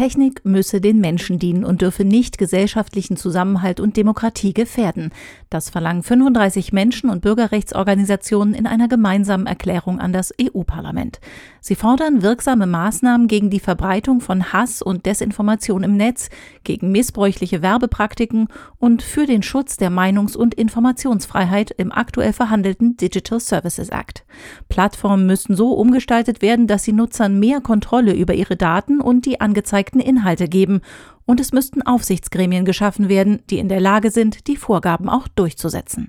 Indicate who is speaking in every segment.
Speaker 1: Technik müsse den Menschen dienen und dürfe nicht gesellschaftlichen Zusammenhalt und Demokratie gefährden. Das verlangen 35 Menschen- und Bürgerrechtsorganisationen in einer gemeinsamen Erklärung an das EU-Parlament. Sie fordern wirksame Maßnahmen gegen die Verbreitung von Hass und Desinformation im Netz, gegen missbräuchliche Werbepraktiken und für den Schutz der Meinungs- und Informationsfreiheit im aktuell verhandelten Digital Services Act. Plattformen müssten so umgestaltet werden, dass sie Nutzern mehr Kontrolle über ihre Daten und die angezeigten gezeigten Inhalte geben, und es müssten Aufsichtsgremien geschaffen werden, die in der Lage sind, die Vorgaben auch durchzusetzen.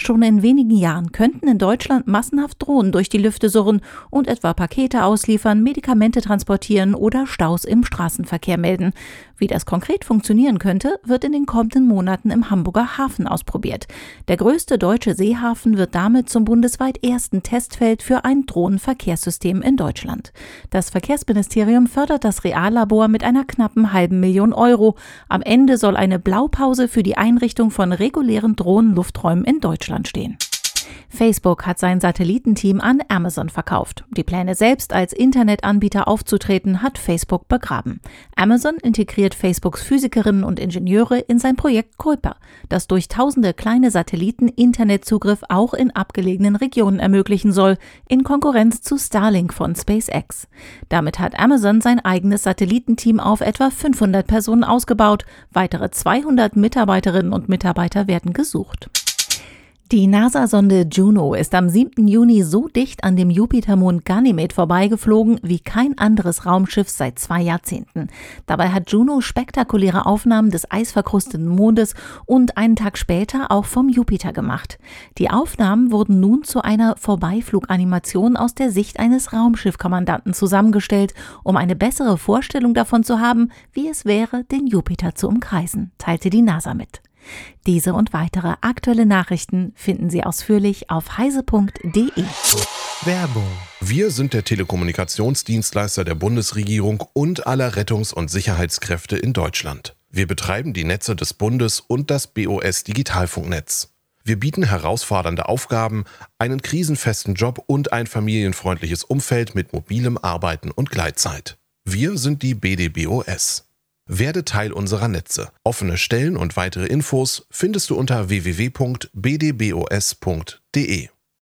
Speaker 1: Schon in wenigen Jahren könnten in Deutschland massenhaft Drohnen durch die Lüfte surren und etwa Pakete ausliefern, Medikamente transportieren oder Staus im Straßenverkehr melden. Wie das konkret funktionieren könnte, wird in den kommenden Monaten im Hamburger Hafen ausprobiert. Der größte deutsche Seehafen wird damit zum bundesweit ersten Testfeld für ein Drohnenverkehrssystem in Deutschland. Das Verkehrsministerium fördert das Reallabor mit einer knappen halben Million Euro. Am Ende soll eine Blaupause für die Einrichtung von regulären Drohnenlufträumen in Deutschland Deutschland stehen. Facebook hat sein Satellitenteam an Amazon verkauft. Die Pläne selbst als Internetanbieter aufzutreten hat Facebook begraben. Amazon integriert Facebooks Physikerinnen und Ingenieure in sein Projekt Kuiper, das durch tausende kleine Satelliten Internetzugriff auch in abgelegenen Regionen ermöglichen soll, in Konkurrenz zu Starlink von SpaceX. Damit hat Amazon sein eigenes Satellitenteam auf etwa 500 Personen ausgebaut. Weitere 200 Mitarbeiterinnen und Mitarbeiter werden gesucht. Die NASA-Sonde Juno ist am 7. Juni so dicht an dem Jupitermond Ganymed vorbeigeflogen wie kein anderes Raumschiff seit zwei Jahrzehnten. Dabei hat Juno spektakuläre Aufnahmen des eisverkrusteten Mondes und einen Tag später auch vom Jupiter gemacht. Die Aufnahmen wurden nun zu einer Vorbeifluganimation aus der Sicht eines Raumschiffkommandanten zusammengestellt, um eine bessere Vorstellung davon zu haben, wie es wäre, den Jupiter zu umkreisen, teilte die NASA mit. Diese und weitere aktuelle Nachrichten finden Sie ausführlich auf heise.de.
Speaker 2: Werbung. Wir sind der Telekommunikationsdienstleister der Bundesregierung und aller Rettungs- und Sicherheitskräfte in Deutschland. Wir betreiben die Netze des Bundes und das BOS Digitalfunknetz. Wir bieten herausfordernde Aufgaben, einen krisenfesten Job und ein familienfreundliches Umfeld mit mobilem Arbeiten und Gleitzeit. Wir sind die BDBOS. Werde Teil unserer Netze. Offene Stellen und weitere Infos findest du unter www.bdbos.de.